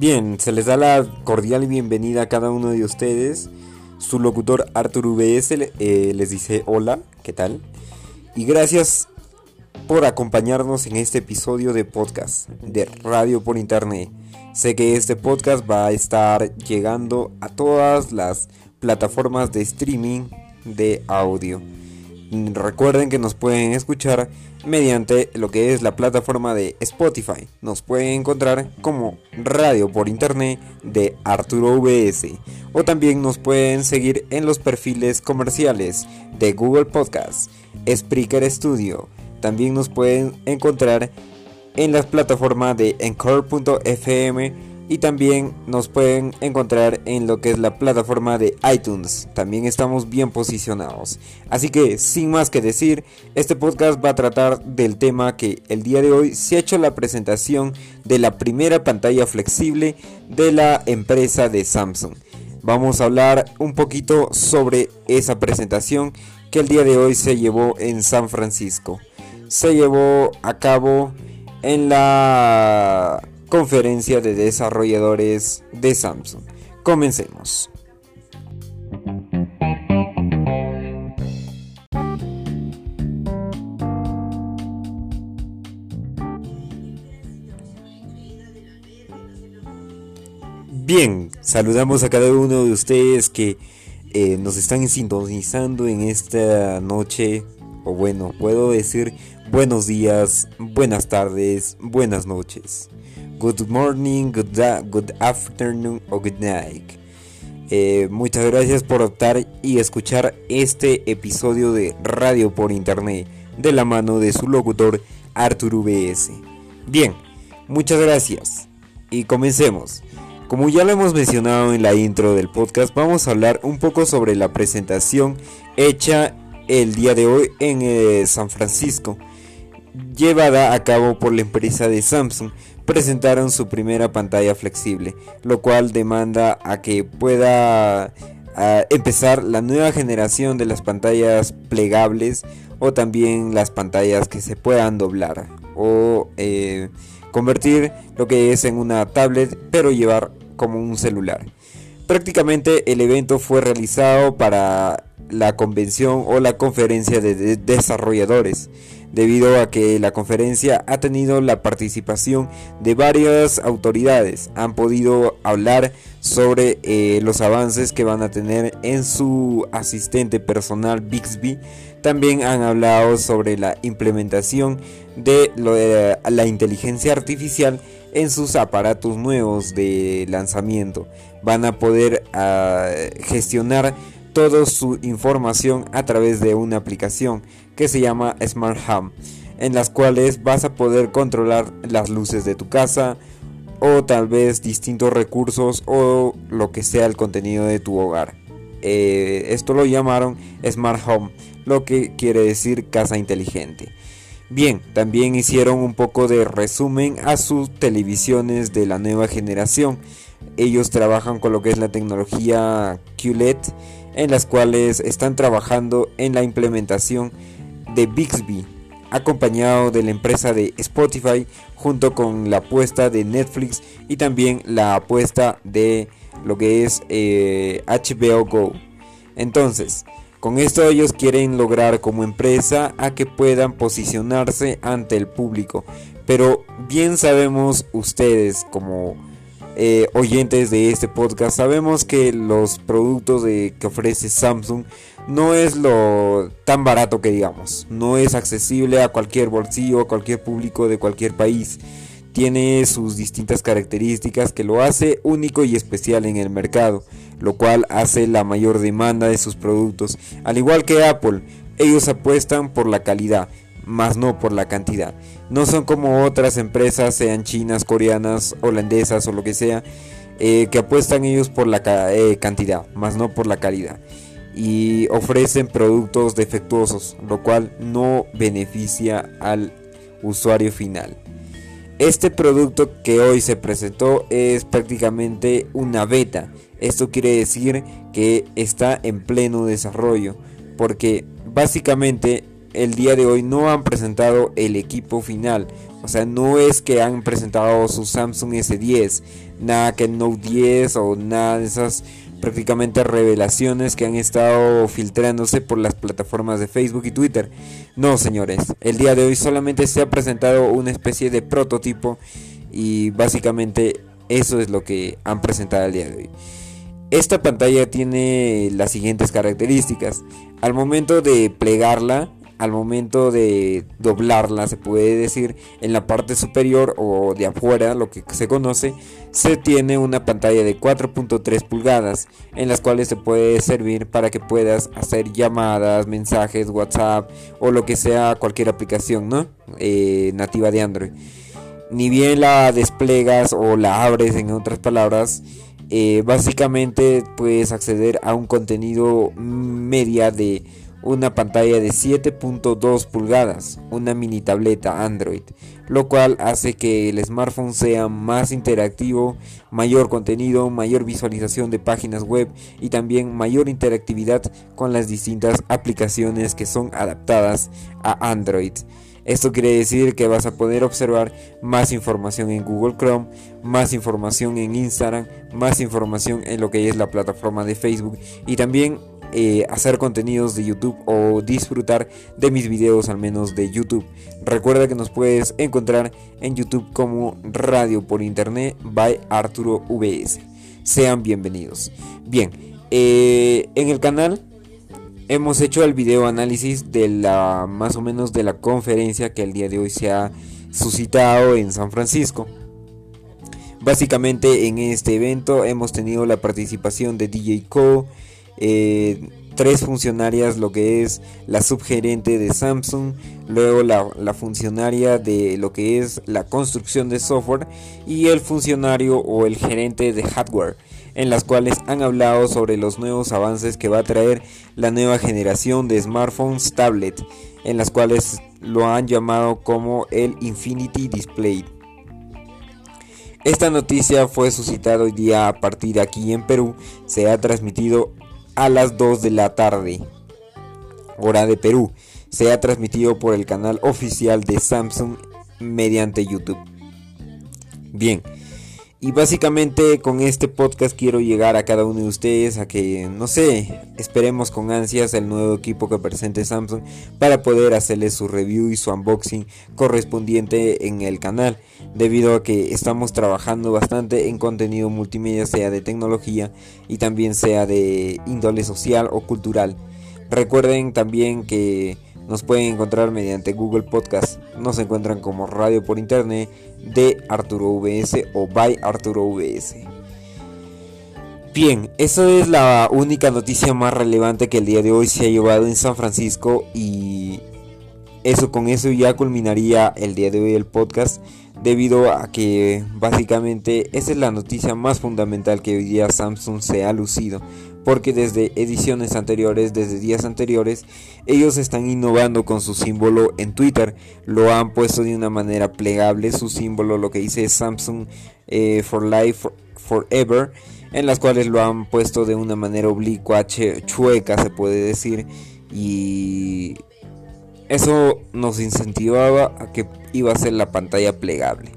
Bien, se les da la cordial bienvenida a cada uno de ustedes. Su locutor Arthur VS eh, les dice hola, ¿qué tal? Y gracias por acompañarnos en este episodio de podcast de Radio por Internet. Sé que este podcast va a estar llegando a todas las plataformas de streaming de audio. Recuerden que nos pueden escuchar mediante lo que es la plataforma de Spotify. Nos pueden encontrar como radio por internet de Arturo VS. O también nos pueden seguir en los perfiles comerciales de Google Podcast, Spreaker Studio. También nos pueden encontrar en las plataformas de Encore.fm y también nos pueden encontrar en lo que es la plataforma de iTunes. También estamos bien posicionados. Así que sin más que decir, este podcast va a tratar del tema que el día de hoy se ha hecho la presentación de la primera pantalla flexible de la empresa de Samsung. Vamos a hablar un poquito sobre esa presentación que el día de hoy se llevó en San Francisco. Se llevó a cabo en la conferencia de desarrolladores de Samsung. Comencemos. Bien, saludamos a cada uno de ustedes que eh, nos están sintonizando en esta noche, o bueno, puedo decir buenos días, buenas tardes, buenas noches good morning, good, good afternoon o good night. Eh, muchas gracias por optar y escuchar este episodio de Radio por Internet de la mano de su locutor Arthur VS. Bien, muchas gracias y comencemos. Como ya lo hemos mencionado en la intro del podcast, vamos a hablar un poco sobre la presentación hecha el día de hoy en eh, San Francisco, llevada a cabo por la empresa de Samsung presentaron su primera pantalla flexible, lo cual demanda a que pueda empezar la nueva generación de las pantallas plegables o también las pantallas que se puedan doblar o eh, convertir lo que es en una tablet pero llevar como un celular. Prácticamente el evento fue realizado para la convención o la conferencia de desarrolladores debido a que la conferencia ha tenido la participación de varias autoridades. Han podido hablar sobre eh, los avances que van a tener en su asistente personal Bixby. También han hablado sobre la implementación de, la inteligencia artificial en sus aparatos nuevos de lanzamiento. Van a poder ah, gestionar toda su información a través de una aplicación que se llama Smart Home, en las cuales vas a poder controlar las luces de tu casa o tal vez distintos recursos o lo que sea el contenido de tu hogar. Eh, esto lo llamaron Smart Home, lo que quiere decir casa inteligente. Bien, también hicieron un poco de resumen a sus televisiones de la nueva generación. Ellos trabajan con lo que es la tecnología QLED en las cuales están trabajando en la implementación de Bixby, acompañado de la empresa de Spotify, junto con la apuesta de Netflix y también la apuesta de lo que es HBO eh, Go. Entonces, con esto ellos quieren lograr como empresa a que puedan posicionarse ante el público. Pero bien sabemos ustedes como eh, oyentes de este podcast, sabemos que los productos de, que ofrece Samsung no es lo tan barato que digamos, no es accesible a cualquier bolsillo, a cualquier público de cualquier país. Tiene sus distintas características que lo hace único y especial en el mercado, lo cual hace la mayor demanda de sus productos. Al igual que Apple, ellos apuestan por la calidad más no por la cantidad. No son como otras empresas, sean chinas, coreanas, holandesas o lo que sea, eh, que apuestan ellos por la eh, cantidad, más no por la calidad. Y ofrecen productos defectuosos, lo cual no beneficia al usuario final. Este producto que hoy se presentó es prácticamente una beta. Esto quiere decir que está en pleno desarrollo, porque básicamente el día de hoy no han presentado el equipo final. O sea, no es que han presentado su Samsung S10, nada que Note 10 o nada de esas prácticamente revelaciones que han estado filtrándose por las plataformas de Facebook y Twitter. No, señores, el día de hoy solamente se ha presentado una especie de prototipo y básicamente eso es lo que han presentado el día de hoy. Esta pantalla tiene las siguientes características. Al momento de plegarla, al momento de doblarla, se puede decir, en la parte superior o de afuera, lo que se conoce, se tiene una pantalla de 4.3 pulgadas, en las cuales se puede servir para que puedas hacer llamadas, mensajes, WhatsApp o lo que sea, cualquier aplicación ¿no? Eh, nativa de Android. Ni bien la desplegas o la abres, en otras palabras, eh, básicamente puedes acceder a un contenido media de una pantalla de 7.2 pulgadas, una mini tableta Android, lo cual hace que el smartphone sea más interactivo, mayor contenido, mayor visualización de páginas web y también mayor interactividad con las distintas aplicaciones que son adaptadas a Android. Esto quiere decir que vas a poder observar más información en Google Chrome, más información en Instagram, más información en lo que es la plataforma de Facebook y también eh, hacer contenidos de YouTube o disfrutar de mis videos al menos de YouTube. Recuerda que nos puedes encontrar en YouTube como Radio por Internet by Arturo VS. Sean bienvenidos. Bien, eh, en el canal hemos hecho el video análisis de la más o menos de la conferencia que el día de hoy se ha suscitado en San Francisco. Básicamente en este evento hemos tenido la participación de DJ Co, eh, tres funcionarias, lo que es la subgerente de Samsung, luego la, funcionaria de lo que es la construcción de software y el funcionario o el gerente de hardware, en las cuales han hablado sobre los nuevos avances que va a traer la nueva generación de smartphones tablet, en las cuales lo han llamado como el Infinity Display. Esta noticia fue suscitada hoy día a partir de aquí en Perú, se ha transmitido a las 2 de la tarde, hora de Perú. Se ha transmitido por el canal oficial de Samsung mediante YouTube. Bien, y básicamente con este podcast quiero llegar a cada uno de ustedes a que, no sé, esperemos con ansias el nuevo equipo que presente Samsung para poder hacerles su review y su unboxing correspondiente en el canal, debido a que estamos trabajando bastante en contenido multimedia, sea de tecnología y también sea de índole social o cultural. Recuerden también que nos pueden encontrar mediante Google Podcast. Nos encuentran como Radio por Internet de Arturo VS o by Arturo VS. Bien, esa es la única noticia más relevante que el día de hoy se ha llevado en San Francisco y eso con eso ya culminaría el día de hoy el podcast debido a que básicamente esa es la noticia más fundamental que hoy día Samsung se ha lucido porque desde ediciones anteriores, desde días anteriores, ellos están innovando con su símbolo en Twitter. Lo han puesto de una manera plegable, su símbolo lo que dice Samsung eh, for Life Forever, en las cuales lo han puesto de una manera oblicua, chueca se puede decir, y eso nos incentivaba a que iba a ser la pantalla plegable.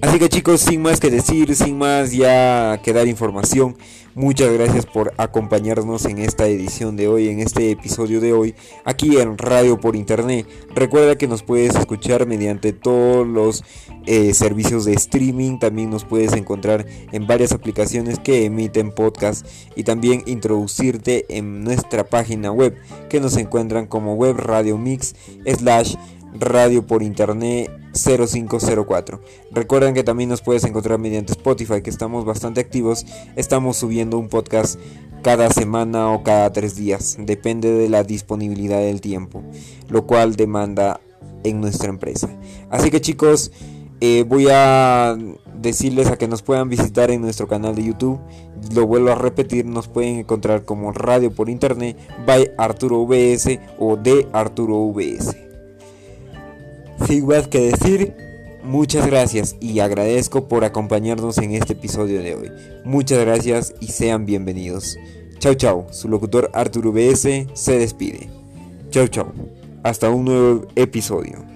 Así que chicos, sin más que decir, sin más ya que dar información, muchas gracias por acompañarnos en esta edición de hoy, en este episodio de hoy, aquí en Radio por Internet. Recuerda que nos puedes escuchar mediante todos los eh, servicios de streaming, también nos puedes encontrar en varias aplicaciones que emiten podcast y también introducirte en nuestra página web que nos encuentran como web radio mix slash radio por internet 0504. Recuerden que también nos puedes encontrar mediante Spotify, que estamos bastante activos. Estamos subiendo un podcast cada semana o cada tres días, depende de la disponibilidad del tiempo, lo cual demanda en nuestra empresa. Así que chicos, eh, voy a decirles a que nos puedan visitar en nuestro canal de YouTube. Lo vuelvo a repetir, nos pueden encontrar como Radio por Internet by Arturo VS o de Arturo VS. Sin más que decir, muchas gracias y agradezco por acompañarnos en este episodio de hoy. Muchas gracias y sean bienvenidos. Chau chau, su locutor Arturo VS se despide. Chau chau. hasta un nuevo episodio.